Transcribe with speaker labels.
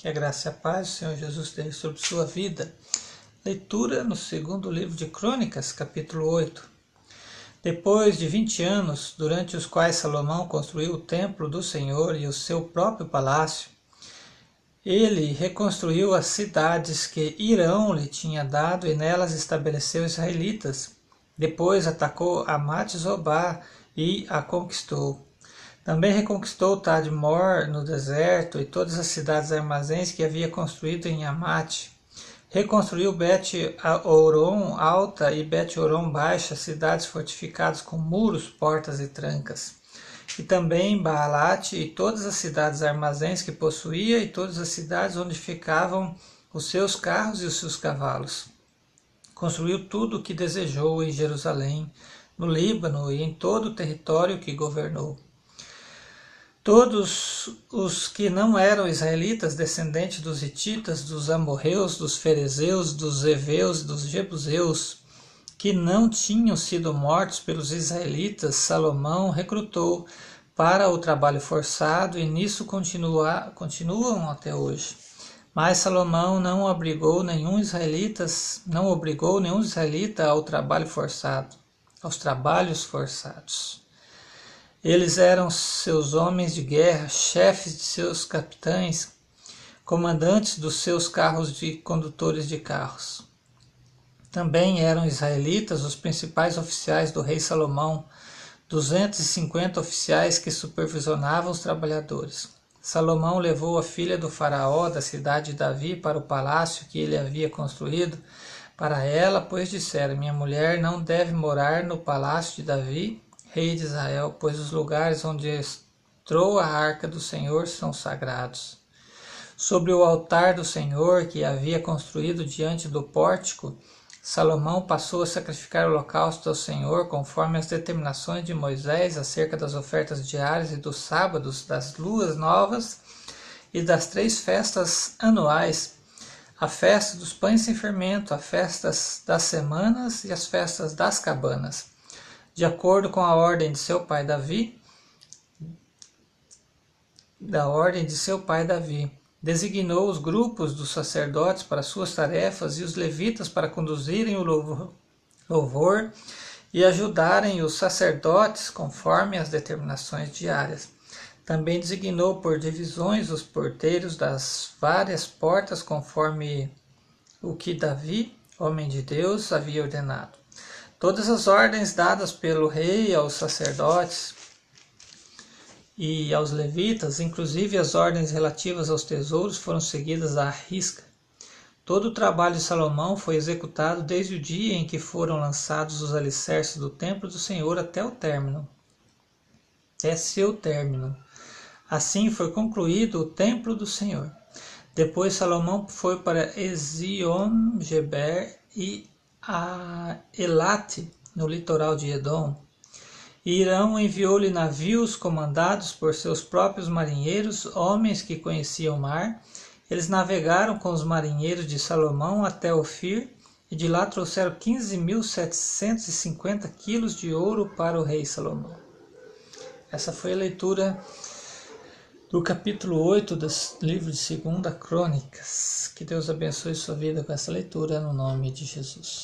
Speaker 1: Que a graça e a paz do Senhor Jesus esteja sobre sua vida. Leitura no segundo livro de Crônicas, capítulo 8. Depois de vinte anos, durante os quais Salomão construiu o templo do Senhor e o seu próprio palácio, ele reconstruiu as cidades que Irão lhe tinha dado e nelas estabeleceu israelitas. Depois atacou Amat Zobá e a conquistou. Também reconquistou Tadmor no deserto e todas as cidades armazéns que havia construído em Amate. Reconstruiu Bet-Oron alta e Bet-Oron baixa, cidades fortificadas com muros, portas e trancas. E também Baalat e todas as cidades armazéns que possuía e todas as cidades onde ficavam os seus carros e os seus cavalos. Construiu tudo o que desejou em Jerusalém, no Líbano e em todo o território que governou. Todos os que não eram israelitas, descendentes dos hititas, dos amorreus, dos ferezeus, dos eveus, dos jebuseus, que não tinham sido mortos pelos israelitas, Salomão recrutou para o trabalho forçado e nisso continua, continuam até hoje. Mas Salomão não obrigou nenhum israelita, não obrigou nenhum israelita ao trabalho forçado, aos trabalhos forçados. Eles eram seus homens de guerra, chefes de seus capitães, comandantes dos seus carros de condutores de carros. Também eram israelitas os principais oficiais do rei Salomão, 250 oficiais que supervisionavam os trabalhadores. Salomão levou a filha do faraó da cidade de Davi para o palácio que ele havia construído para ela, pois disseram: Minha mulher não deve morar no palácio de Davi, rei de Israel, pois os lugares onde entrou a arca do Senhor são sagrados. Sobre o altar do Senhor que havia construído diante do pórtico, Salomão passou a sacrificar holocaustos ao Senhor conforme as determinações de Moisés acerca das ofertas diárias e dos sábados, das luas novas e das três festas anuais, a festa dos pães sem fermento, as festas das semanas e as festas das cabanas de acordo com a ordem de seu pai Davi, da ordem de seu pai Davi, designou os grupos dos sacerdotes para suas tarefas e os levitas para conduzirem o louvor, louvor e ajudarem os sacerdotes conforme as determinações diárias. Também designou por divisões os porteiros das várias portas conforme o que Davi, homem de Deus, havia ordenado. Todas as ordens dadas pelo rei aos sacerdotes e aos levitas, inclusive as ordens relativas aos tesouros, foram seguidas à risca. Todo o trabalho de Salomão foi executado desde o dia em que foram lançados os alicerces do templo do Senhor até o término. Até seu término. Assim foi concluído o templo do Senhor. Depois Salomão foi para Ezion-Geber e a Elate, no litoral de Edom. Irão enviou-lhe navios comandados por seus próprios marinheiros, homens que conheciam o mar. Eles navegaram com os marinheiros de Salomão até Ofir e de lá trouxeram 15.750 quilos de ouro para o rei Salomão. Essa foi a leitura do capítulo 8 do livro de Segunda Crônicas. Que Deus abençoe sua vida com essa leitura no nome de Jesus.